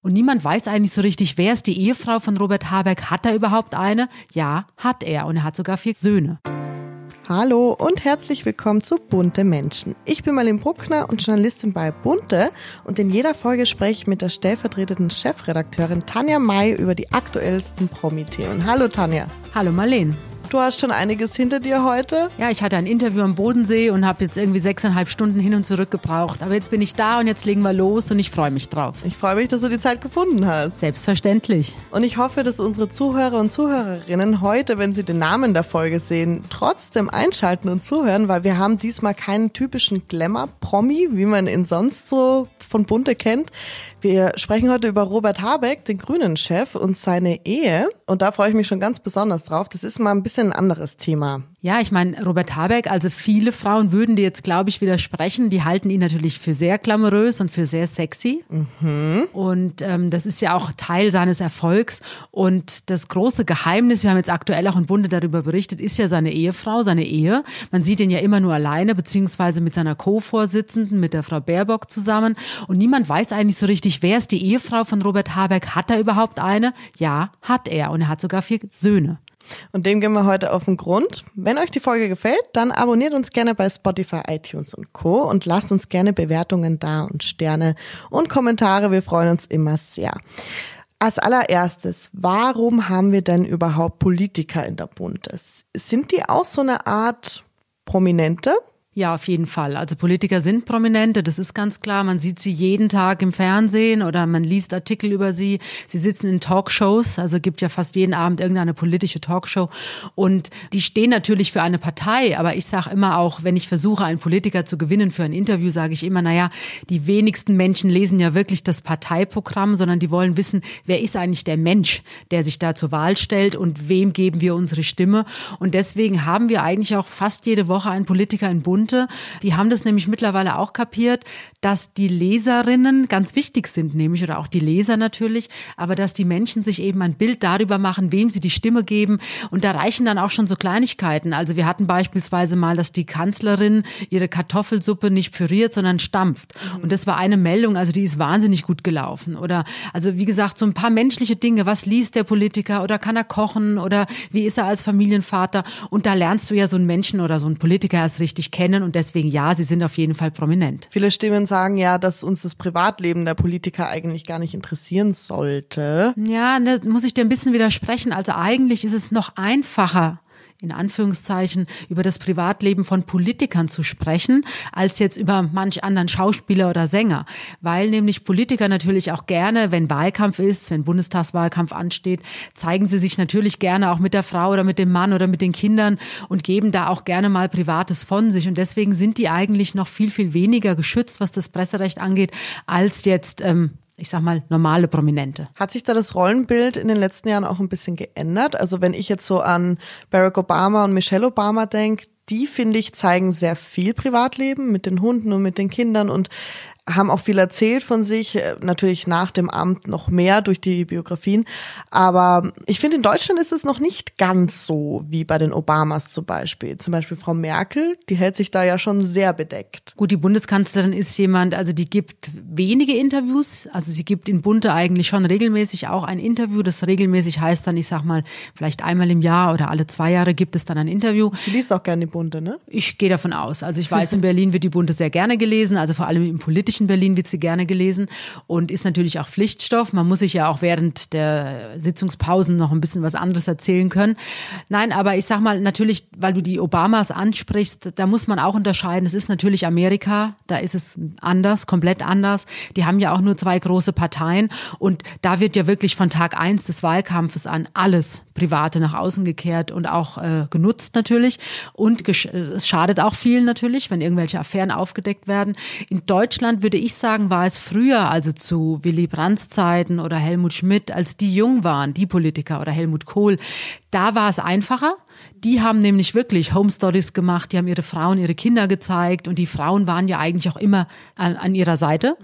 Und niemand weiß eigentlich so richtig, wer ist die Ehefrau von Robert Habeck? Hat er überhaupt eine? Ja, hat er. Und er hat sogar vier Söhne. Hallo und herzlich willkommen zu Bunte Menschen. Ich bin Marlene Bruckner und Journalistin bei Bunte und in jeder Folge spreche ich mit der stellvertretenden Chefredakteurin Tanja May über die aktuellsten Promi-Themen. Hallo Tanja. Hallo Marlene. Du hast schon einiges hinter dir heute. Ja, ich hatte ein Interview am Bodensee und habe jetzt irgendwie sechseinhalb Stunden hin und zurück gebraucht. Aber jetzt bin ich da und jetzt legen wir los und ich freue mich drauf. Ich freue mich, dass du die Zeit gefunden hast. Selbstverständlich. Und ich hoffe, dass unsere Zuhörer und Zuhörerinnen heute, wenn sie den Namen der Folge sehen, trotzdem einschalten und zuhören, weil wir haben diesmal keinen typischen Glamour-Promi, wie man ihn sonst so von Bunte kennt. Wir sprechen heute über Robert Habeck, den Grünen-Chef und seine Ehe. Und da freue ich mich schon ganz besonders drauf. Das ist mal ein bisschen ein anderes Thema. Ja, ich meine, Robert Habeck, also viele Frauen würden dir jetzt, glaube ich, widersprechen. Die halten ihn natürlich für sehr glamourös und für sehr sexy. Mhm. Und ähm, das ist ja auch Teil seines Erfolgs. Und das große Geheimnis, wir haben jetzt aktuell auch in Bunde darüber berichtet, ist ja seine Ehefrau, seine Ehe. Man sieht ihn ja immer nur alleine, beziehungsweise mit seiner Co-Vorsitzenden, mit der Frau Baerbock zusammen. Und niemand weiß eigentlich so richtig, wer ist die Ehefrau von Robert Habeck? Hat er überhaupt eine? Ja, hat er. Und er hat sogar vier Söhne. Und dem gehen wir heute auf den Grund. Wenn euch die Folge gefällt, dann abonniert uns gerne bei Spotify, iTunes und Co. und lasst uns gerne Bewertungen da und Sterne und Kommentare. Wir freuen uns immer sehr. Als allererstes, warum haben wir denn überhaupt Politiker in der Bundes? Sind die auch so eine Art Prominente? Ja, auf jeden Fall. Also Politiker sind Prominente, das ist ganz klar. Man sieht sie jeden Tag im Fernsehen oder man liest Artikel über sie. Sie sitzen in Talkshows, also gibt ja fast jeden Abend irgendeine politische Talkshow. Und die stehen natürlich für eine Partei, aber ich sage immer auch, wenn ich versuche, einen Politiker zu gewinnen für ein Interview, sage ich immer, naja, die wenigsten Menschen lesen ja wirklich das Parteiprogramm, sondern die wollen wissen, wer ist eigentlich der Mensch, der sich da zur Wahl stellt und wem geben wir unsere Stimme. Und deswegen haben wir eigentlich auch fast jede Woche einen Politiker in Bund Bunte. Die haben das nämlich mittlerweile auch kapiert, dass die Leserinnen ganz wichtig sind, nämlich oder auch die Leser natürlich, aber dass die Menschen sich eben ein Bild darüber machen, wem sie die Stimme geben. Und da reichen dann auch schon so Kleinigkeiten. Also wir hatten beispielsweise mal, dass die Kanzlerin ihre Kartoffelsuppe nicht püriert, sondern stampft. Mhm. Und das war eine Meldung, also die ist wahnsinnig gut gelaufen. Oder also wie gesagt, so ein paar menschliche Dinge. Was liest der Politiker oder kann er kochen oder wie ist er als Familienvater? Und da lernst du ja so einen Menschen oder so einen Politiker erst richtig kennen kennen und deswegen ja, sie sind auf jeden Fall prominent. Viele Stimmen sagen ja, dass uns das Privatleben der Politiker eigentlich gar nicht interessieren sollte. Ja, da muss ich dir ein bisschen widersprechen. Also eigentlich ist es noch einfacher, in Anführungszeichen über das Privatleben von Politikern zu sprechen, als jetzt über manch anderen Schauspieler oder Sänger. Weil nämlich Politiker natürlich auch gerne, wenn Wahlkampf ist, wenn Bundestagswahlkampf ansteht, zeigen sie sich natürlich gerne auch mit der Frau oder mit dem Mann oder mit den Kindern und geben da auch gerne mal Privates von sich. Und deswegen sind die eigentlich noch viel, viel weniger geschützt, was das Presserecht angeht, als jetzt ähm, ich sag mal, normale Prominente. Hat sich da das Rollenbild in den letzten Jahren auch ein bisschen geändert? Also wenn ich jetzt so an Barack Obama und Michelle Obama denke, die, finde ich, zeigen sehr viel Privatleben mit den Hunden und mit den Kindern und haben auch viel erzählt von sich, äh, natürlich nach dem Amt noch mehr durch die Biografien. Aber ich finde, in Deutschland ist es noch nicht ganz so wie bei den Obamas zum Beispiel. Zum Beispiel Frau Merkel, die hält sich da ja schon sehr bedeckt. Gut, die Bundeskanzlerin ist jemand, also die gibt wenige Interviews. Also sie gibt in Bunte eigentlich schon regelmäßig auch ein Interview. Das regelmäßig heißt dann, ich sag mal, vielleicht einmal im Jahr oder alle zwei Jahre gibt es dann ein Interview. Sie liest auch gerne die Bunte, ne? Ich gehe davon aus. Also ich weiß, in Berlin wird die Bunte sehr gerne gelesen, also vor allem im politischen in Berlin wird sie gerne gelesen und ist natürlich auch Pflichtstoff. Man muss sich ja auch während der Sitzungspausen noch ein bisschen was anderes erzählen können. Nein, aber ich sag mal natürlich, weil du die Obamas ansprichst, da muss man auch unterscheiden. Es ist natürlich Amerika, da ist es anders, komplett anders. Die haben ja auch nur zwei große Parteien und da wird ja wirklich von Tag eins des Wahlkampfes an alles Private nach außen gekehrt und auch äh, genutzt natürlich. Und es schadet auch vielen natürlich, wenn irgendwelche Affären aufgedeckt werden. In Deutschland wird würde ich sagen, war es früher, also zu Willy Brandts Zeiten oder Helmut Schmidt, als die jung waren, die Politiker oder Helmut Kohl, da war es einfacher. Die haben nämlich wirklich Home Stories gemacht, die haben ihre Frauen, ihre Kinder gezeigt und die Frauen waren ja eigentlich auch immer an, an ihrer Seite.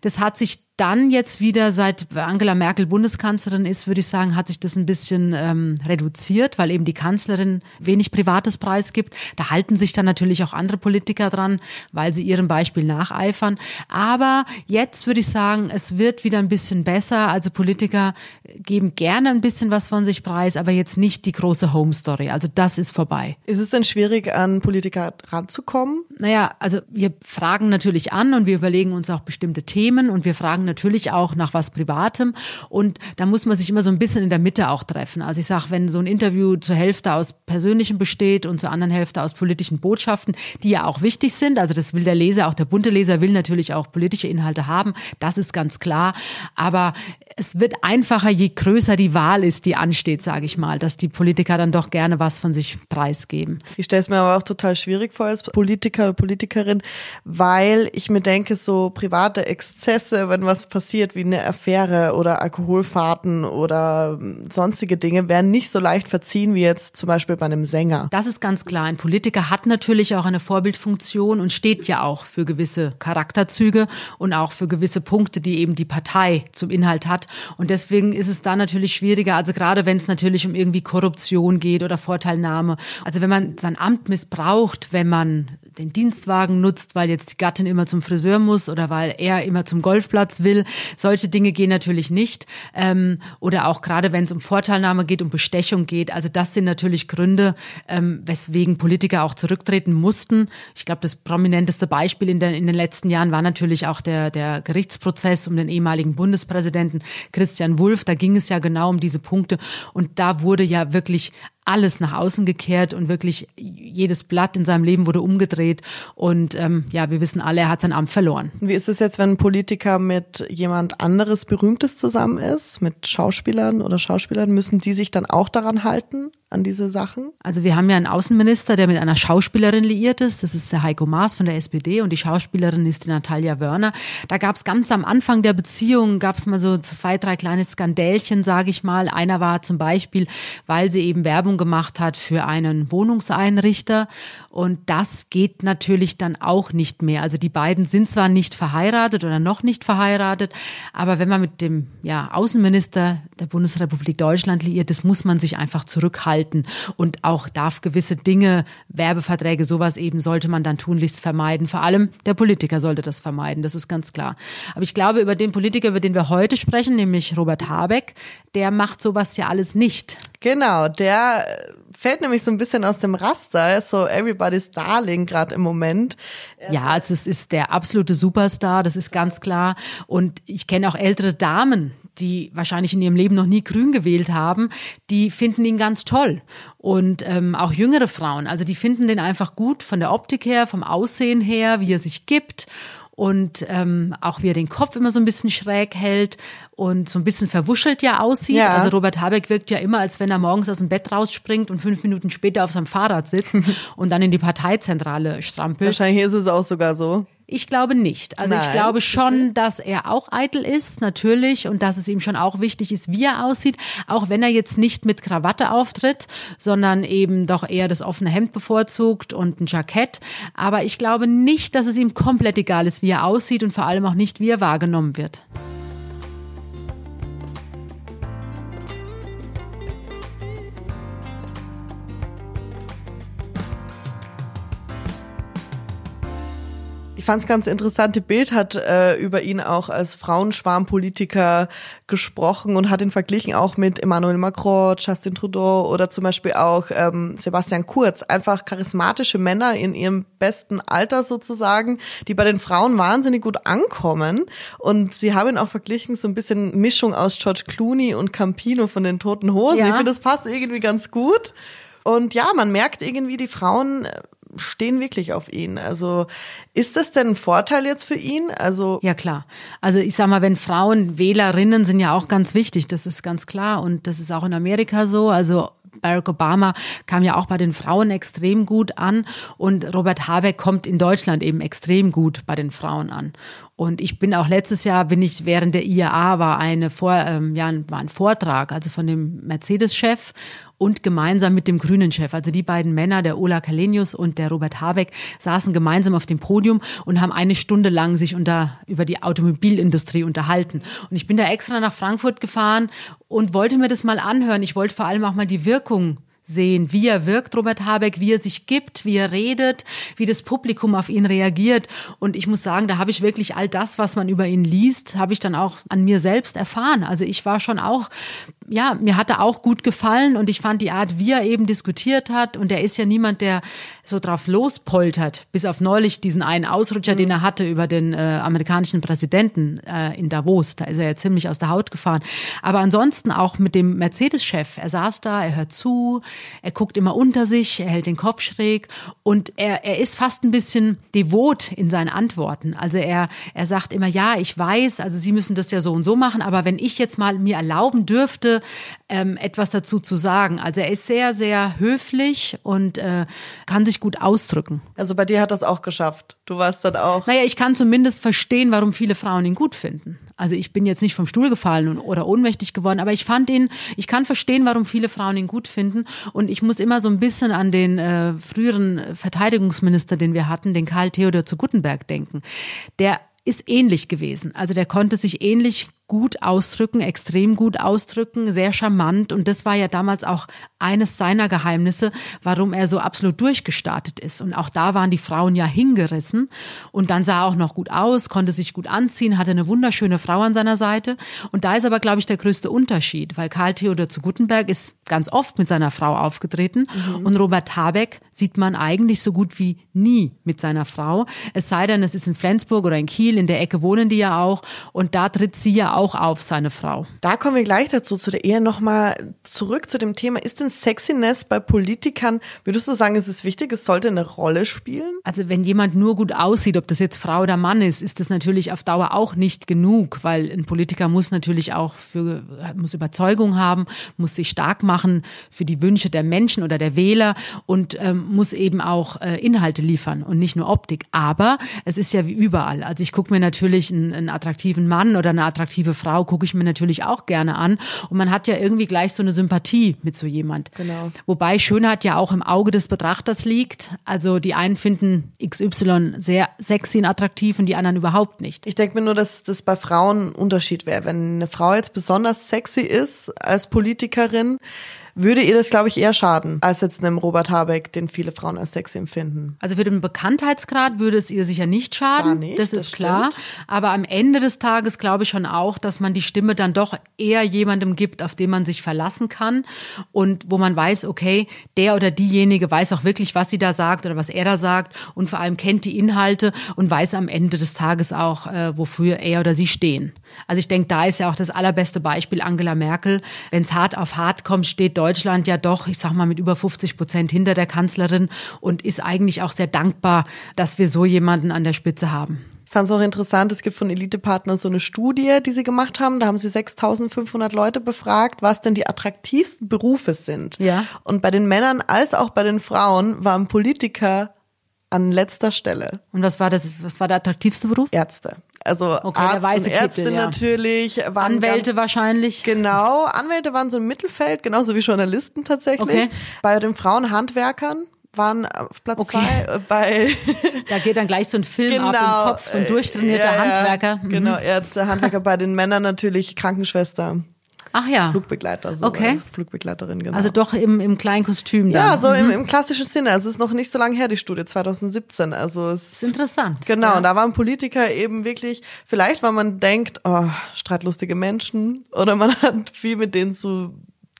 Das hat sich dann jetzt wieder, seit Angela Merkel Bundeskanzlerin ist, würde ich sagen, hat sich das ein bisschen ähm, reduziert, weil eben die Kanzlerin wenig Privates preisgibt. Da halten sich dann natürlich auch andere Politiker dran, weil sie ihrem Beispiel nacheifern. Aber jetzt würde ich sagen, es wird wieder ein bisschen besser. Also Politiker geben gerne ein bisschen was von sich preis, aber jetzt nicht die große Home Story. Also das ist vorbei. Ist es denn schwierig, an Politiker ranzukommen? Naja, also wir fragen natürlich an und wir überlegen uns auch bestimmte Themen und wir fragen natürlich auch nach was Privatem. Und da muss man sich immer so ein bisschen in der Mitte auch treffen. Also ich sage, wenn so ein Interview zur Hälfte aus Persönlichem besteht und zur anderen Hälfte aus politischen Botschaften, die ja auch wichtig sind, also das will der Leser, auch der bunte Leser will natürlich auch politische Inhalte haben, das ist ganz klar. Aber es wird einfacher, je größer die Wahl ist, die ansteht, sage ich mal, dass die Politiker dann doch gerne was von sich preisgeben. Ich stelle es mir aber auch total schwierig vor als Politiker oder Politikerin, weil ich mir denke, so private Exzesse, wenn was passiert wie eine Affäre oder Alkoholfahrten oder sonstige Dinge, werden nicht so leicht verziehen wie jetzt zum Beispiel bei einem Sänger. Das ist ganz klar. Ein Politiker hat natürlich auch eine Vorbildfunktion und steht ja auch für gewisse Charakterzüge und auch für gewisse Punkte, die eben die Partei zum Inhalt hat. Und deswegen ist es da natürlich schwieriger, also gerade wenn es natürlich um irgendwie Korruption geht oder Vorteilnahme. Also wenn man sein Amt missbraucht, wenn man den Dienstwagen nutzt, weil jetzt die Gattin immer zum Friseur muss oder weil er immer zum Golfplatz will. Solche Dinge gehen natürlich nicht. Ähm, oder auch gerade wenn es um Vorteilnahme geht, um Bestechung geht. Also das sind natürlich Gründe, ähm, weswegen Politiker auch zurücktreten mussten. Ich glaube, das prominenteste Beispiel in, der, in den letzten Jahren war natürlich auch der, der Gerichtsprozess um den ehemaligen Bundespräsidenten Christian Wulff. Da ging es ja genau um diese Punkte. Und da wurde ja wirklich alles nach außen gekehrt und wirklich jedes Blatt in seinem Leben wurde umgedreht. Und ähm, ja, wir wissen alle, er hat sein Amt verloren. Wie ist es jetzt, wenn ein Politiker mit jemand anderes Berühmtes zusammen ist, mit Schauspielern oder Schauspielern? Müssen die sich dann auch daran halten? an diese Sachen? Also wir haben ja einen Außenminister, der mit einer Schauspielerin liiert ist. Das ist der Heiko Maas von der SPD und die Schauspielerin ist die Natalia Wörner. Da gab es ganz am Anfang der Beziehung, gab es mal so zwei, drei kleine Skandälchen, sage ich mal. Einer war zum Beispiel, weil sie eben Werbung gemacht hat für einen Wohnungseinrichter und das geht natürlich dann auch nicht mehr. Also die beiden sind zwar nicht verheiratet oder noch nicht verheiratet, aber wenn man mit dem ja, Außenminister der Bundesrepublik Deutschland liiert, das muss man sich einfach zurückhalten und auch darf gewisse Dinge, Werbeverträge, sowas eben sollte man dann tunlichst vermeiden. Vor allem der Politiker sollte das vermeiden, das ist ganz klar. Aber ich glaube, über den Politiker, über den wir heute sprechen, nämlich Robert Habeck, der macht sowas ja alles nicht. Genau, der fällt nämlich so ein bisschen aus dem Raster, so everybody's darling gerade im Moment. Ja, also es ist der absolute Superstar, das ist ganz klar. Und ich kenne auch ältere Damen, die wahrscheinlich in ihrem Leben noch nie grün gewählt haben, die finden ihn ganz toll. Und ähm, auch jüngere Frauen, also die finden den einfach gut von der Optik her, vom Aussehen her, wie er sich gibt und ähm, auch wie er den Kopf immer so ein bisschen schräg hält und so ein bisschen verwuschelt ja aussieht. Ja. Also Robert Habeck wirkt ja immer, als wenn er morgens aus dem Bett rausspringt und fünf Minuten später auf seinem Fahrrad sitzt und dann in die Parteizentrale strampelt. Wahrscheinlich ist es auch sogar so. Ich glaube nicht. Also Nein. ich glaube schon, dass er auch eitel ist, natürlich, und dass es ihm schon auch wichtig ist, wie er aussieht, auch wenn er jetzt nicht mit Krawatte auftritt, sondern eben doch eher das offene Hemd bevorzugt und ein Jackett. Aber ich glaube nicht, dass es ihm komplett egal ist, wie er aussieht und vor allem auch nicht, wie er wahrgenommen wird. Fand es ganz interessant. Die Bild hat äh, über ihn auch als Frauenschwarmpolitiker gesprochen und hat ihn verglichen auch mit Emmanuel Macron, Justin Trudeau oder zum Beispiel auch ähm, Sebastian Kurz. Einfach charismatische Männer in ihrem besten Alter sozusagen, die bei den Frauen wahnsinnig gut ankommen. Und sie haben ihn auch verglichen, so ein bisschen Mischung aus George Clooney und Campino von den Toten Hosen. Ja. Ich finde, das passt irgendwie ganz gut. Und ja, man merkt irgendwie, die Frauen stehen wirklich auf ihn. Also ist das denn ein Vorteil jetzt für ihn? Also ja klar. Also ich sag mal, wenn Frauen Wählerinnen sind ja auch ganz wichtig, das ist ganz klar und das ist auch in Amerika so. Also Barack Obama kam ja auch bei den Frauen extrem gut an und Robert Habeck kommt in Deutschland eben extrem gut bei den Frauen an. Und ich bin auch letztes Jahr, bin ich während der IAA war eine Vor, ähm, ja, war ein Vortrag, also von dem Mercedes-Chef und gemeinsam mit dem grünen Chef. Also die beiden Männer, der Ola Kalenius und der Robert Habeck, saßen gemeinsam auf dem Podium und haben eine Stunde lang sich unter, über die Automobilindustrie unterhalten. Und ich bin da extra nach Frankfurt gefahren und wollte mir das mal anhören. Ich wollte vor allem auch mal die Wirkung sehen, wie er wirkt, Robert Habeck, wie er sich gibt, wie er redet, wie das Publikum auf ihn reagiert. Und ich muss sagen, da habe ich wirklich all das, was man über ihn liest, habe ich dann auch an mir selbst erfahren. Also ich war schon auch ja, mir hat er auch gut gefallen und ich fand die Art, wie er eben diskutiert hat. Und er ist ja niemand, der so drauf lospoltert, bis auf neulich diesen einen Ausrutscher, mhm. den er hatte über den äh, amerikanischen Präsidenten äh, in Davos. Da ist er ja ziemlich aus der Haut gefahren. Aber ansonsten auch mit dem Mercedes-Chef. Er saß da, er hört zu, er guckt immer unter sich, er hält den Kopf schräg und er, er ist fast ein bisschen devot in seinen Antworten. Also er, er sagt immer, ja, ich weiß, also Sie müssen das ja so und so machen, aber wenn ich jetzt mal mir erlauben dürfte, ähm, etwas dazu zu sagen. Also er ist sehr, sehr höflich und äh, kann sich gut ausdrücken. Also bei dir hat das auch geschafft. Du warst dann auch. Naja, ich kann zumindest verstehen, warum viele Frauen ihn gut finden. Also ich bin jetzt nicht vom Stuhl gefallen oder ohnmächtig geworden, aber ich fand ihn, ich kann verstehen, warum viele Frauen ihn gut finden. Und ich muss immer so ein bisschen an den äh, früheren Verteidigungsminister, den wir hatten, den Karl Theodor zu Guttenberg denken. Der ist ähnlich gewesen. Also der konnte sich ähnlich gut ausdrücken, extrem gut ausdrücken, sehr charmant. Und das war ja damals auch eines seiner Geheimnisse, warum er so absolut durchgestartet ist. Und auch da waren die Frauen ja hingerissen. Und dann sah er auch noch gut aus, konnte sich gut anziehen, hatte eine wunderschöne Frau an seiner Seite. Und da ist aber, glaube ich, der größte Unterschied, weil Karl Theodor zu Gutenberg ist ganz oft mit seiner Frau aufgetreten. Mhm. Und Robert Habeck sieht man eigentlich so gut wie nie mit seiner Frau. Es sei denn, es ist in Flensburg oder in Kiel, in der Ecke wohnen die ja auch. Und da tritt sie ja auch auch auf, seine Frau. Da kommen wir gleich dazu, zu der Ehe. Nochmal zurück zu dem Thema. Ist denn Sexiness bei Politikern, würdest du sagen, ist es wichtig, es sollte eine Rolle spielen? Also wenn jemand nur gut aussieht, ob das jetzt Frau oder Mann ist, ist das natürlich auf Dauer auch nicht genug, weil ein Politiker muss natürlich auch für, muss Überzeugung haben, muss sich stark machen für die Wünsche der Menschen oder der Wähler und ähm, muss eben auch äh, Inhalte liefern und nicht nur Optik. Aber es ist ja wie überall. Also ich gucke mir natürlich einen, einen attraktiven Mann oder eine attraktive attraktive Frau gucke ich mir natürlich auch gerne an. Und man hat ja irgendwie gleich so eine Sympathie mit so jemand. Genau. Wobei Schönheit ja auch im Auge des Betrachters liegt. Also die einen finden XY sehr sexy und attraktiv und die anderen überhaupt nicht. Ich denke mir nur, dass das bei Frauen ein Unterschied wäre. Wenn eine Frau jetzt besonders sexy ist als Politikerin, würde ihr das, glaube ich, eher schaden, als jetzt einem Robert Habeck, den viele Frauen als sexy empfinden. Also für den Bekanntheitsgrad würde es ihr sicher nicht schaden, nicht, das ist das klar. Aber am Ende des Tages glaube ich schon auch, dass man die Stimme dann doch eher jemandem gibt, auf den man sich verlassen kann und wo man weiß, okay, der oder diejenige weiß auch wirklich, was sie da sagt oder was er da sagt und vor allem kennt die Inhalte und weiß am Ende des Tages auch, äh, wofür er oder sie stehen. Also ich denke, da ist ja auch das allerbeste Beispiel Angela Merkel. Wenn es hart auf hart kommt, steht Deutschland ja doch, ich sag mal, mit über 50 Prozent hinter der Kanzlerin und ist eigentlich auch sehr dankbar, dass wir so jemanden an der Spitze haben. Ich fand es auch interessant, es gibt von Elite-Partner so eine Studie, die sie gemacht haben. Da haben sie 6500 Leute befragt, was denn die attraktivsten Berufe sind. Ja. Und bei den Männern als auch bei den Frauen waren Politiker an letzter Stelle. Und was war das, was war der attraktivste Beruf? Ärzte. Also okay, Arzt und Ärzte Kittel, ja. natürlich. Anwälte ganz, wahrscheinlich. Genau, Anwälte waren so im Mittelfeld, genauso wie Journalisten tatsächlich. Okay. Bei den Frauen Handwerkern waren auf Platz okay. zwei äh, bei. da geht dann gleich so ein Film genau, auf den genau, Kopf, so ein durchtrainierter ja, Handwerker. Mhm. Genau, Ärzte, Handwerker bei den Männern natürlich Krankenschwester. Ach ja. Flugbegleiter, so okay. Flugbegleiterin, genau. Also doch im, im kleinen Kostüm dann. Ja, so mhm. im, im klassischen Sinne. Also es ist noch nicht so lange her, die Studie, 2017. Also es ist interessant. Genau, ja. und da waren Politiker eben wirklich, vielleicht weil man denkt, oh, streitlustige Menschen oder man hat viel mit denen zu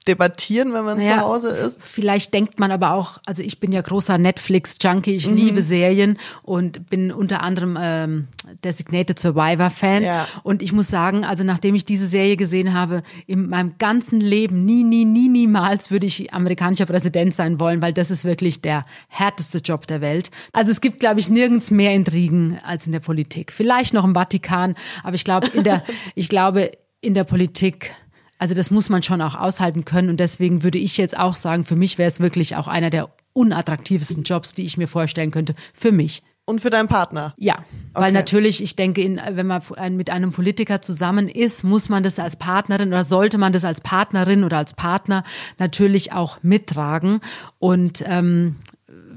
debattieren, wenn man naja, zu Hause ist. Vielleicht denkt man aber auch, also ich bin ja großer Netflix-Junkie, ich mhm. liebe Serien und bin unter anderem ähm, Designated Survivor-Fan. Ja. Und ich muss sagen, also nachdem ich diese Serie gesehen habe, in meinem ganzen Leben nie, nie, nie, niemals würde ich amerikanischer Präsident sein wollen, weil das ist wirklich der härteste Job der Welt. Also es gibt, glaube ich, nirgends mehr Intrigen als in der Politik. Vielleicht noch im Vatikan, aber ich glaube, in der, ich glaube, in der Politik also das muss man schon auch aushalten können. Und deswegen würde ich jetzt auch sagen, für mich wäre es wirklich auch einer der unattraktivsten Jobs, die ich mir vorstellen könnte. Für mich. Und für deinen Partner? Ja, weil okay. natürlich, ich denke, in, wenn man mit einem Politiker zusammen ist, muss man das als Partnerin oder sollte man das als Partnerin oder als Partner natürlich auch mittragen. Und ähm,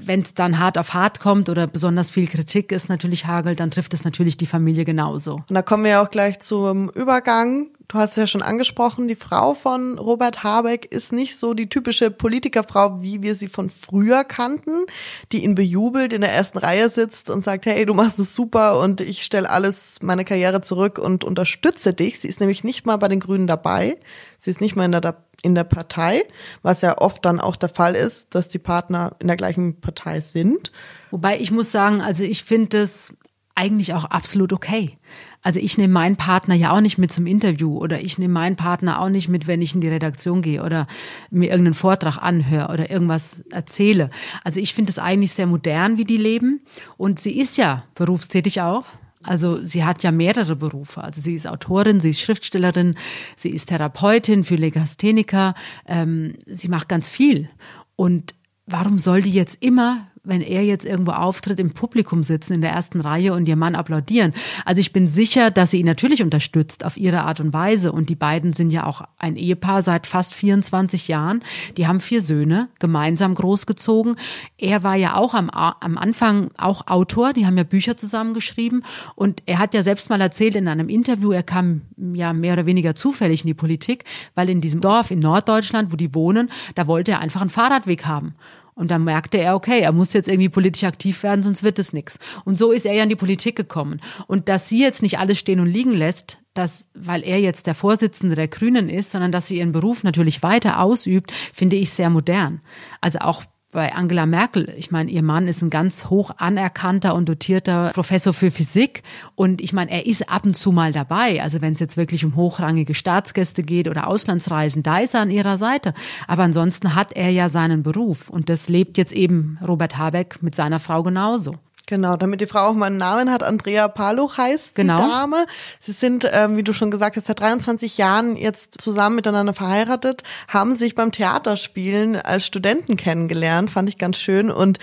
wenn es dann hart auf hart kommt oder besonders viel Kritik ist natürlich hagelt, dann trifft es natürlich die Familie genauso. Und da kommen wir ja auch gleich zum Übergang. Du hast es ja schon angesprochen, die Frau von Robert Habeck ist nicht so die typische Politikerfrau, wie wir sie von früher kannten, die ihn bejubelt, in der ersten Reihe sitzt und sagt, hey, du machst es super und ich stelle alles, meine Karriere zurück und unterstütze dich. Sie ist nämlich nicht mal bei den Grünen dabei. Sie ist nicht mal in der in der Partei, was ja oft dann auch der Fall ist, dass die Partner in der gleichen Partei sind. Wobei ich muss sagen, also ich finde es eigentlich auch absolut okay. Also ich nehme meinen Partner ja auch nicht mit zum Interview oder ich nehme meinen Partner auch nicht mit, wenn ich in die Redaktion gehe oder mir irgendeinen Vortrag anhöre oder irgendwas erzähle. Also ich finde es eigentlich sehr modern, wie die leben. Und sie ist ja berufstätig auch. Also sie hat ja mehrere Berufe. Also sie ist Autorin, sie ist Schriftstellerin, sie ist Therapeutin für Legastheniker. Ähm, sie macht ganz viel. Und warum soll die jetzt immer wenn er jetzt irgendwo auftritt, im Publikum sitzen, in der ersten Reihe und ihr Mann applaudieren. Also ich bin sicher, dass sie ihn natürlich unterstützt auf ihre Art und Weise. Und die beiden sind ja auch ein Ehepaar seit fast 24 Jahren. Die haben vier Söhne gemeinsam großgezogen. Er war ja auch am, am Anfang auch Autor. Die haben ja Bücher zusammengeschrieben. Und er hat ja selbst mal erzählt in einem Interview, er kam ja mehr oder weniger zufällig in die Politik, weil in diesem Dorf in Norddeutschland, wo die wohnen, da wollte er einfach einen Fahrradweg haben. Und dann merkte er, okay, er muss jetzt irgendwie politisch aktiv werden, sonst wird es nichts. Und so ist er ja in die Politik gekommen. Und dass sie jetzt nicht alles stehen und liegen lässt, dass, weil er jetzt der Vorsitzende der Grünen ist, sondern dass sie ihren Beruf natürlich weiter ausübt, finde ich sehr modern. Also auch bei Angela Merkel. Ich meine, ihr Mann ist ein ganz hoch anerkannter und dotierter Professor für Physik. Und ich meine, er ist ab und zu mal dabei. Also wenn es jetzt wirklich um hochrangige Staatsgäste geht oder Auslandsreisen, da ist er an ihrer Seite. Aber ansonsten hat er ja seinen Beruf. Und das lebt jetzt eben Robert Habeck mit seiner Frau genauso. Genau, damit die Frau auch mal einen Namen hat. Andrea Paluch heißt genau. die Dame. Sie sind, ähm, wie du schon gesagt hast, seit 23 Jahren jetzt zusammen miteinander verheiratet, haben sich beim Theaterspielen als Studenten kennengelernt, fand ich ganz schön. Und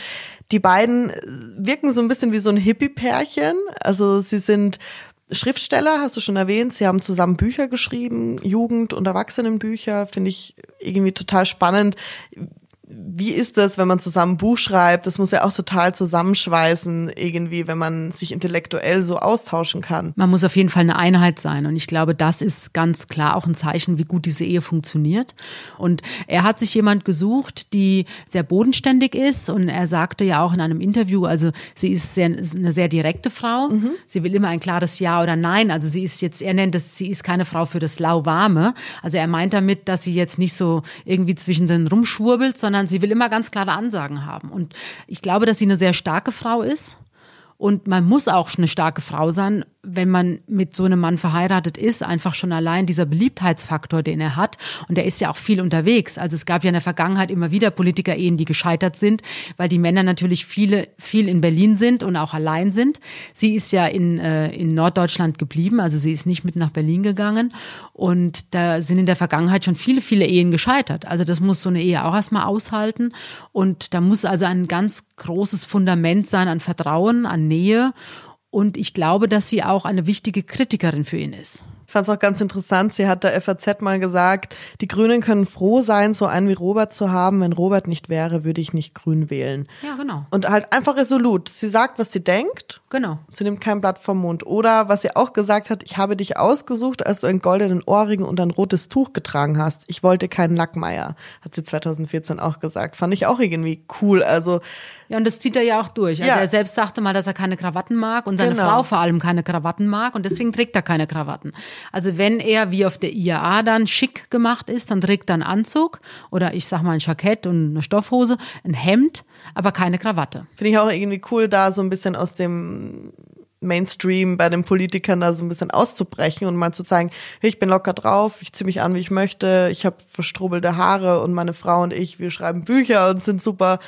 die beiden wirken so ein bisschen wie so ein Hippie-Pärchen. Also sie sind Schriftsteller, hast du schon erwähnt. Sie haben zusammen Bücher geschrieben, Jugend- und Erwachsenenbücher. Finde ich irgendwie total spannend, wie ist das, wenn man zusammen ein Buch schreibt? Das muss ja auch total zusammenschweißen, irgendwie, wenn man sich intellektuell so austauschen kann. Man muss auf jeden Fall eine Einheit sein. Und ich glaube, das ist ganz klar auch ein Zeichen, wie gut diese Ehe funktioniert. Und er hat sich jemand gesucht, die sehr bodenständig ist. Und er sagte ja auch in einem Interview, also sie ist sehr, eine sehr direkte Frau. Mhm. Sie will immer ein klares Ja oder Nein. Also sie ist jetzt, er nennt es, sie ist keine Frau für das Lauwarme. Also er meint damit, dass sie jetzt nicht so irgendwie zwischen den rumschwurbelt, sondern sondern sie will immer ganz klare Ansagen haben. Und ich glaube, dass sie eine sehr starke Frau ist. Und man muss auch eine starke Frau sein, wenn man mit so einem Mann verheiratet ist, einfach schon allein dieser Beliebtheitsfaktor, den er hat. Und er ist ja auch viel unterwegs. Also es gab ja in der Vergangenheit immer wieder Politiker-Ehen, die gescheitert sind, weil die Männer natürlich viele, viel in Berlin sind und auch allein sind. Sie ist ja in, äh, in Norddeutschland geblieben, also sie ist nicht mit nach Berlin gegangen. Und da sind in der Vergangenheit schon viele, viele Ehen gescheitert. Also das muss so eine Ehe auch erstmal aushalten. Und da muss also ein ganz großes Fundament sein an Vertrauen, an Nähe. Und ich glaube, dass sie auch eine wichtige Kritikerin für ihn ist. Ich fand es auch ganz interessant. Sie hat der FAZ mal gesagt, die Grünen können froh sein, so einen wie Robert zu haben. Wenn Robert nicht wäre, würde ich nicht Grün wählen. Ja, genau. Und halt einfach resolut. Sie sagt, was sie denkt. Genau. Sie nimmt kein Blatt vom Mund. Oder was sie auch gesagt hat, ich habe dich ausgesucht, als du einen goldenen Ohrring und ein rotes Tuch getragen hast. Ich wollte keinen Lackmeier, hat sie 2014 auch gesagt. Fand ich auch irgendwie cool. Also ja, und das zieht er ja auch durch. Also ja. er selbst sagte mal, dass er keine Krawatten mag und seine genau. Frau vor allem keine Krawatten mag und deswegen trägt er keine Krawatten. Also wenn er wie auf der IAA dann schick gemacht ist, dann trägt er einen Anzug oder ich sag mal ein Jackett und eine Stoffhose, ein Hemd, aber keine Krawatte. Finde ich auch irgendwie cool, da so ein bisschen aus dem Mainstream bei den Politikern da so ein bisschen auszubrechen und mal zu zeigen, hey, ich bin locker drauf, ich ziehe mich an, wie ich möchte, ich habe verstrubbelte Haare und meine Frau und ich, wir schreiben Bücher und sind super,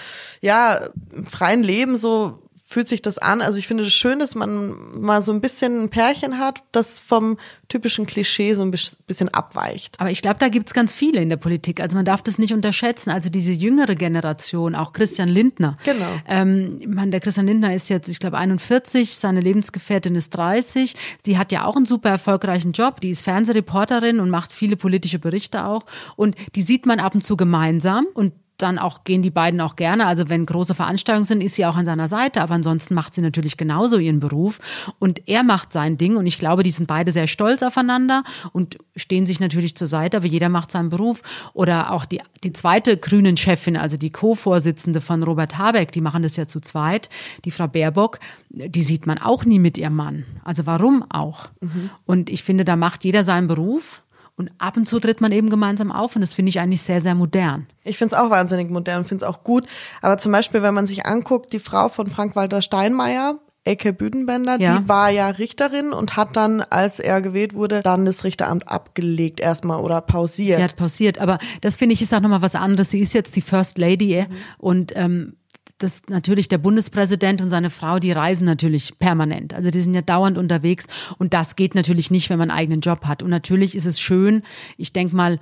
ja, im freien Leben so fühlt sich das an. Also ich finde es schön, dass man mal so ein bisschen ein Pärchen hat, das vom typischen Klischee so ein bisschen abweicht. Aber ich glaube, da gibt's ganz viele in der Politik. Also man darf das nicht unterschätzen. Also diese jüngere Generation, auch Christian Lindner. Genau. Ähm, man, der Christian Lindner ist jetzt, ich glaube, 41, seine Lebensgefährtin ist 30. Die hat ja auch einen super erfolgreichen Job. Die ist Fernsehreporterin und macht viele politische Berichte auch. Und die sieht man ab und zu gemeinsam. Und dann auch gehen die beiden auch gerne. Also wenn große Veranstaltungen sind, ist sie auch an seiner Seite. Aber ansonsten macht sie natürlich genauso ihren Beruf. Und er macht sein Ding. Und ich glaube, die sind beide sehr stolz aufeinander und stehen sich natürlich zur Seite. Aber jeder macht seinen Beruf. Oder auch die, die zweite Grünen-Chefin, also die Co-Vorsitzende von Robert Habeck, die machen das ja zu zweit. Die Frau Baerbock, die sieht man auch nie mit ihrem Mann. Also warum auch? Mhm. Und ich finde, da macht jeder seinen Beruf. Und ab und zu tritt man eben gemeinsam auf und das finde ich eigentlich sehr, sehr modern. Ich finde es auch wahnsinnig modern und finde es auch gut. Aber zum Beispiel, wenn man sich anguckt, die Frau von Frank-Walter Steinmeier, Ecke Büdenbender, ja. die war ja Richterin und hat dann, als er gewählt wurde, dann das Richteramt abgelegt erstmal oder pausiert. Sie hat pausiert, aber das finde ich ist auch nochmal was anderes. Sie ist jetzt die First Lady mhm. und ähm, dass natürlich der Bundespräsident und seine Frau, die reisen natürlich permanent. Also die sind ja dauernd unterwegs und das geht natürlich nicht, wenn man einen eigenen Job hat. Und natürlich ist es schön, ich denke mal,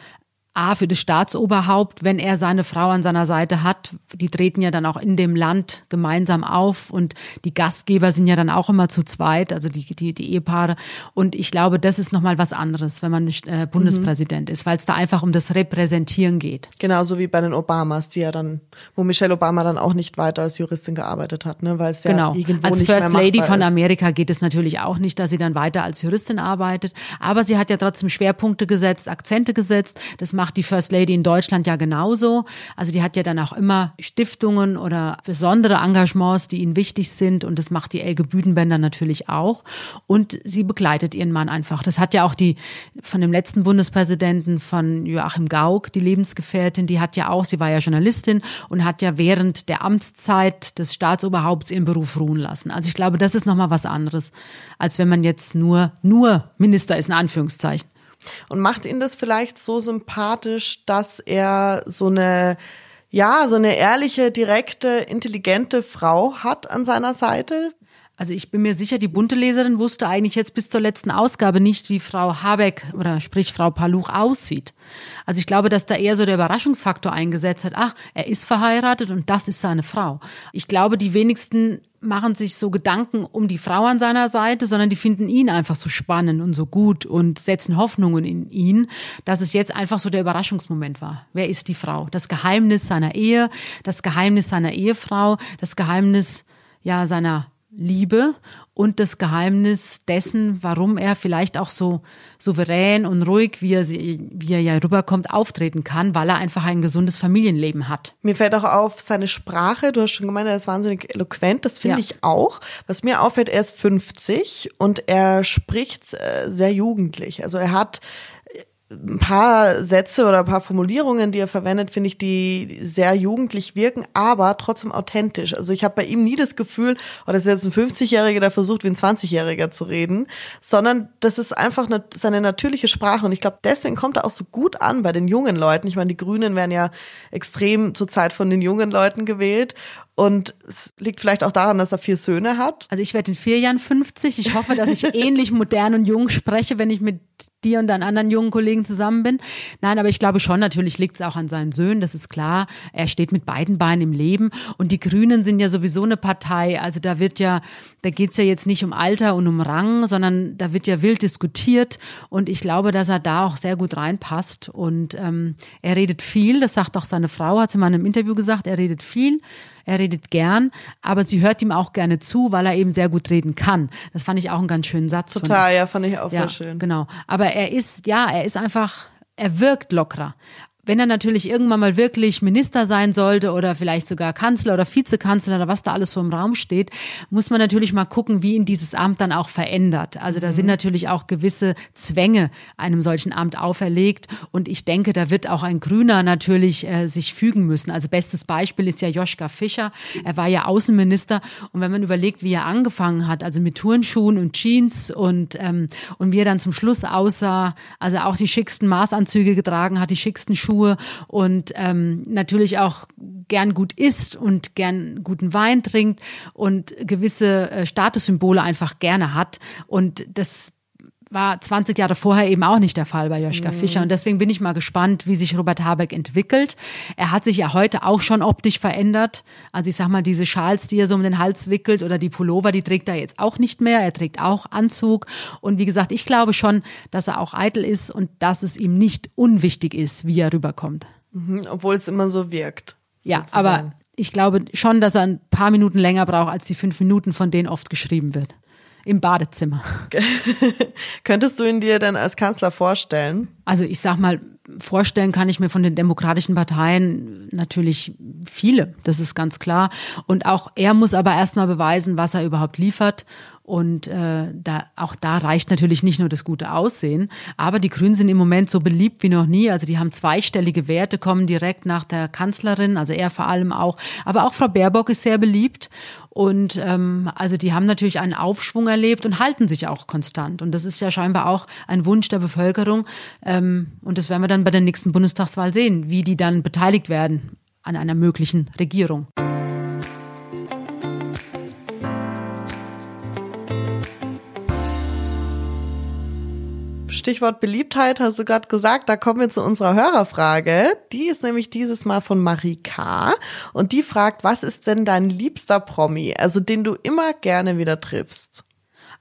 A, für das Staatsoberhaupt, wenn er seine Frau an seiner Seite hat, die treten ja dann auch in dem Land gemeinsam auf und die Gastgeber sind ja dann auch immer zu zweit, also die, die, die Ehepaare. Und ich glaube, das ist nochmal was anderes, wenn man nicht äh, Bundespräsident mhm. ist, weil es da einfach um das Repräsentieren geht. Genauso wie bei den Obamas, die ja dann, wo Michelle Obama dann auch nicht weiter als Juristin gearbeitet hat, ne, weil es ja genau. irgendwo als First Lady von ist. Amerika geht es natürlich auch nicht, dass sie dann weiter als Juristin arbeitet. Aber sie hat ja trotzdem Schwerpunkte gesetzt, Akzente gesetzt. Das macht die First Lady in Deutschland ja genauso. Also die hat ja dann auch immer Stiftungen oder besondere Engagements, die ihnen wichtig sind. Und das macht die Elke Büdenbender natürlich auch. Und sie begleitet ihren Mann einfach. Das hat ja auch die von dem letzten Bundespräsidenten von Joachim Gauck, die Lebensgefährtin, die hat ja auch, sie war ja Journalistin und hat ja während der Amtszeit des Staatsoberhaupts ihren Beruf ruhen lassen. Also ich glaube, das ist nochmal was anderes, als wenn man jetzt nur, nur Minister ist, in Anführungszeichen. Und macht ihn das vielleicht so sympathisch, dass er so eine, ja, so eine ehrliche, direkte, intelligente Frau hat an seiner Seite? Also ich bin mir sicher, die bunte Leserin wusste eigentlich jetzt bis zur letzten Ausgabe nicht, wie Frau Habeck oder sprich Frau Paluch aussieht. Also ich glaube, dass da eher so der Überraschungsfaktor eingesetzt hat. Ach, er ist verheiratet und das ist seine Frau. Ich glaube, die wenigsten machen sich so Gedanken um die Frau an seiner Seite, sondern die finden ihn einfach so spannend und so gut und setzen Hoffnungen in ihn, dass es jetzt einfach so der Überraschungsmoment war. Wer ist die Frau? Das Geheimnis seiner Ehe, das Geheimnis seiner Ehefrau, das Geheimnis ja seiner Liebe und das Geheimnis dessen, warum er vielleicht auch so souverän und ruhig, wie er, wie er ja rüberkommt, auftreten kann, weil er einfach ein gesundes Familienleben hat. Mir fällt auch auf seine Sprache. Du hast schon gemeint, er ist wahnsinnig eloquent. Das finde ja. ich auch. Was mir auffällt, er ist 50 und er spricht äh, sehr jugendlich. Also er hat ein paar Sätze oder ein paar Formulierungen, die er verwendet, finde ich, die sehr jugendlich wirken, aber trotzdem authentisch. Also ich habe bei ihm nie das Gefühl, oh, ist jetzt ein 50-Jähriger, der versucht, wie ein 20-Jähriger zu reden, sondern das ist einfach eine, seine natürliche Sprache. Und ich glaube, deswegen kommt er auch so gut an bei den jungen Leuten. Ich meine, die Grünen werden ja extrem zur Zeit von den jungen Leuten gewählt. Und es liegt vielleicht auch daran, dass er vier Söhne hat. Also ich werde in vier Jahren 50. Ich hoffe, dass ich ähnlich modern und jung spreche, wenn ich mit dir und deinen anderen jungen Kollegen zusammen bin. Nein, aber ich glaube schon, natürlich liegt es auch an seinen Söhnen, das ist klar. Er steht mit beiden Beinen im Leben. Und die Grünen sind ja sowieso eine Partei. Also da wird ja, da geht's ja jetzt nicht um Alter und um Rang, sondern da wird ja wild diskutiert. Und ich glaube, dass er da auch sehr gut reinpasst. Und ähm, er redet viel, das sagt auch seine Frau, hat sie mal in einem Interview gesagt, er redet viel. Er redet gern, aber sie hört ihm auch gerne zu, weil er eben sehr gut reden kann. Das fand ich auch einen ganz schönen Satz. Total, ja, fand ich auch ja, sehr schön. Genau. Aber er ist, ja, er ist einfach, er wirkt lockerer wenn er natürlich irgendwann mal wirklich Minister sein sollte oder vielleicht sogar Kanzler oder Vizekanzler oder was da alles so im Raum steht, muss man natürlich mal gucken, wie ihn dieses Amt dann auch verändert. Also da sind mhm. natürlich auch gewisse Zwänge einem solchen Amt auferlegt und ich denke, da wird auch ein Grüner natürlich äh, sich fügen müssen. Also bestes Beispiel ist ja Joschka Fischer. Er war ja Außenminister und wenn man überlegt, wie er angefangen hat, also mit Turnschuhen und Jeans und ähm, und wie er dann zum Schluss aussah, also auch die schicksten Maßanzüge getragen hat, die schicksten Schuhe tue und ähm, natürlich auch gern gut isst und gern guten Wein trinkt und gewisse äh, Statussymbole einfach gerne hat. Und das war 20 Jahre vorher eben auch nicht der Fall bei Joschka mhm. Fischer. Und deswegen bin ich mal gespannt, wie sich Robert Habeck entwickelt. Er hat sich ja heute auch schon optisch verändert. Also ich sag mal, diese Schals, die er so um den Hals wickelt oder die Pullover, die trägt er jetzt auch nicht mehr. Er trägt auch Anzug. Und wie gesagt, ich glaube schon, dass er auch eitel ist und dass es ihm nicht unwichtig ist, wie er rüberkommt. Mhm, obwohl es immer so wirkt. Ja, sozusagen. aber ich glaube schon, dass er ein paar Minuten länger braucht als die fünf Minuten, von denen oft geschrieben wird im Badezimmer. Könntest du ihn dir denn als Kanzler vorstellen? Also ich sag mal, vorstellen kann ich mir von den demokratischen Parteien natürlich viele, das ist ganz klar. Und auch er muss aber erstmal beweisen, was er überhaupt liefert. Und äh, da, auch da reicht natürlich nicht nur das gute Aussehen, aber die Grünen sind im Moment so beliebt wie noch nie. Also die haben zweistellige Werte, kommen direkt nach der Kanzlerin, also er vor allem auch. Aber auch Frau Baerbock ist sehr beliebt. Und ähm, also die haben natürlich einen Aufschwung erlebt und halten sich auch konstant. Und das ist ja scheinbar auch ein Wunsch der Bevölkerung. Ähm, und das werden wir dann bei der nächsten Bundestagswahl sehen, wie die dann beteiligt werden an einer möglichen Regierung. Stichwort Beliebtheit hast du gerade gesagt, da kommen wir zu unserer Hörerfrage. Die ist nämlich dieses Mal von Marie K. Und die fragt, was ist denn dein liebster Promi, also den du immer gerne wieder triffst?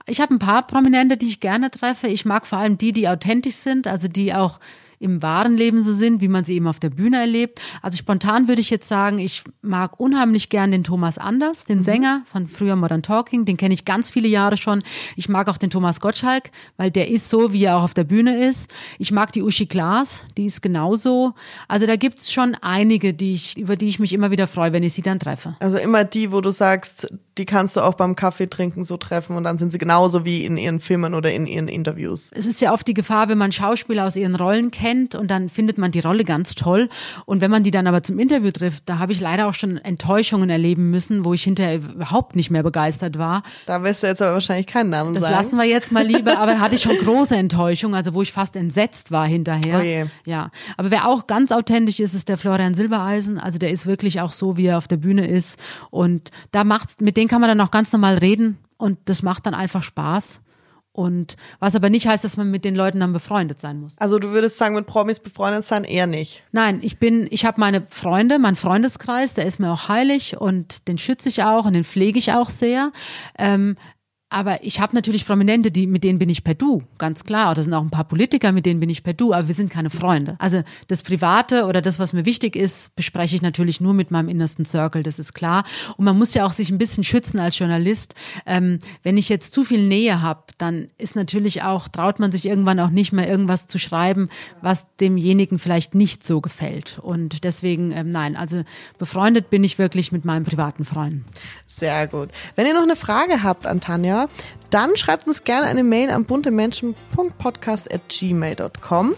Ich habe ein paar Prominente, die ich gerne treffe. Ich mag vor allem die, die authentisch sind, also die auch im wahren Leben so sind, wie man sie eben auf der Bühne erlebt. Also spontan würde ich jetzt sagen, ich mag unheimlich gern den Thomas Anders, den mhm. Sänger von früher Modern Talking, den kenne ich ganz viele Jahre schon. Ich mag auch den Thomas Gottschalk, weil der ist so, wie er auch auf der Bühne ist. Ich mag die Uschi Glas, die ist genauso. Also da gibt's schon einige, die ich, über die ich mich immer wieder freue, wenn ich sie dann treffe. Also immer die, wo du sagst, die kannst du auch beim Kaffee trinken so treffen und dann sind sie genauso wie in ihren Filmen oder in ihren Interviews. Es ist ja oft die Gefahr, wenn man Schauspieler aus ihren Rollen kennt, und dann findet man die Rolle ganz toll. Und wenn man die dann aber zum Interview trifft, da habe ich leider auch schon Enttäuschungen erleben müssen, wo ich hinterher überhaupt nicht mehr begeistert war. Da wirst du jetzt aber wahrscheinlich keinen Namen das sagen. Das lassen wir jetzt mal lieber, aber da hatte ich schon große Enttäuschung, also wo ich fast entsetzt war hinterher. Oh je. Ja, aber wer auch ganz authentisch ist, ist der Florian Silbereisen. Also der ist wirklich auch so, wie er auf der Bühne ist. Und da macht's, mit denen kann man dann auch ganz normal reden und das macht dann einfach Spaß. Und was aber nicht heißt, dass man mit den Leuten dann befreundet sein muss. Also du würdest sagen, mit Promis befreundet sein eher nicht. Nein, ich bin, ich habe meine Freunde, mein Freundeskreis, der ist mir auch heilig und den schütze ich auch und den pflege ich auch sehr. Ähm, aber ich habe natürlich Prominente, die, mit denen bin ich per Du, ganz klar. Oder sind auch ein paar Politiker, mit denen bin ich per Du, aber wir sind keine Freunde. Also das Private oder das, was mir wichtig ist, bespreche ich natürlich nur mit meinem innersten Circle, das ist klar. Und man muss ja auch sich ein bisschen schützen als Journalist. Ähm, wenn ich jetzt zu viel Nähe habe, dann ist natürlich auch, traut man sich irgendwann auch nicht mehr irgendwas zu schreiben, was demjenigen vielleicht nicht so gefällt. Und deswegen, ähm, nein, also befreundet bin ich wirklich mit meinen privaten Freunden. Sehr gut. Wenn ihr noch eine Frage habt an Tanja, dann schreibt uns gerne eine Mail an buntemenschen.podcast.gmail.com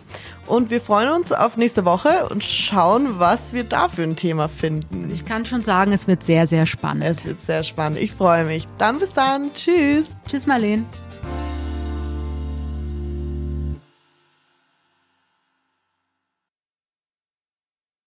und wir freuen uns auf nächste Woche und schauen, was wir da für ein Thema finden. Ich kann schon sagen, es wird sehr, sehr spannend. Es wird sehr spannend. Ich freue mich. Dann bis dann. Tschüss. Tschüss, Marlene.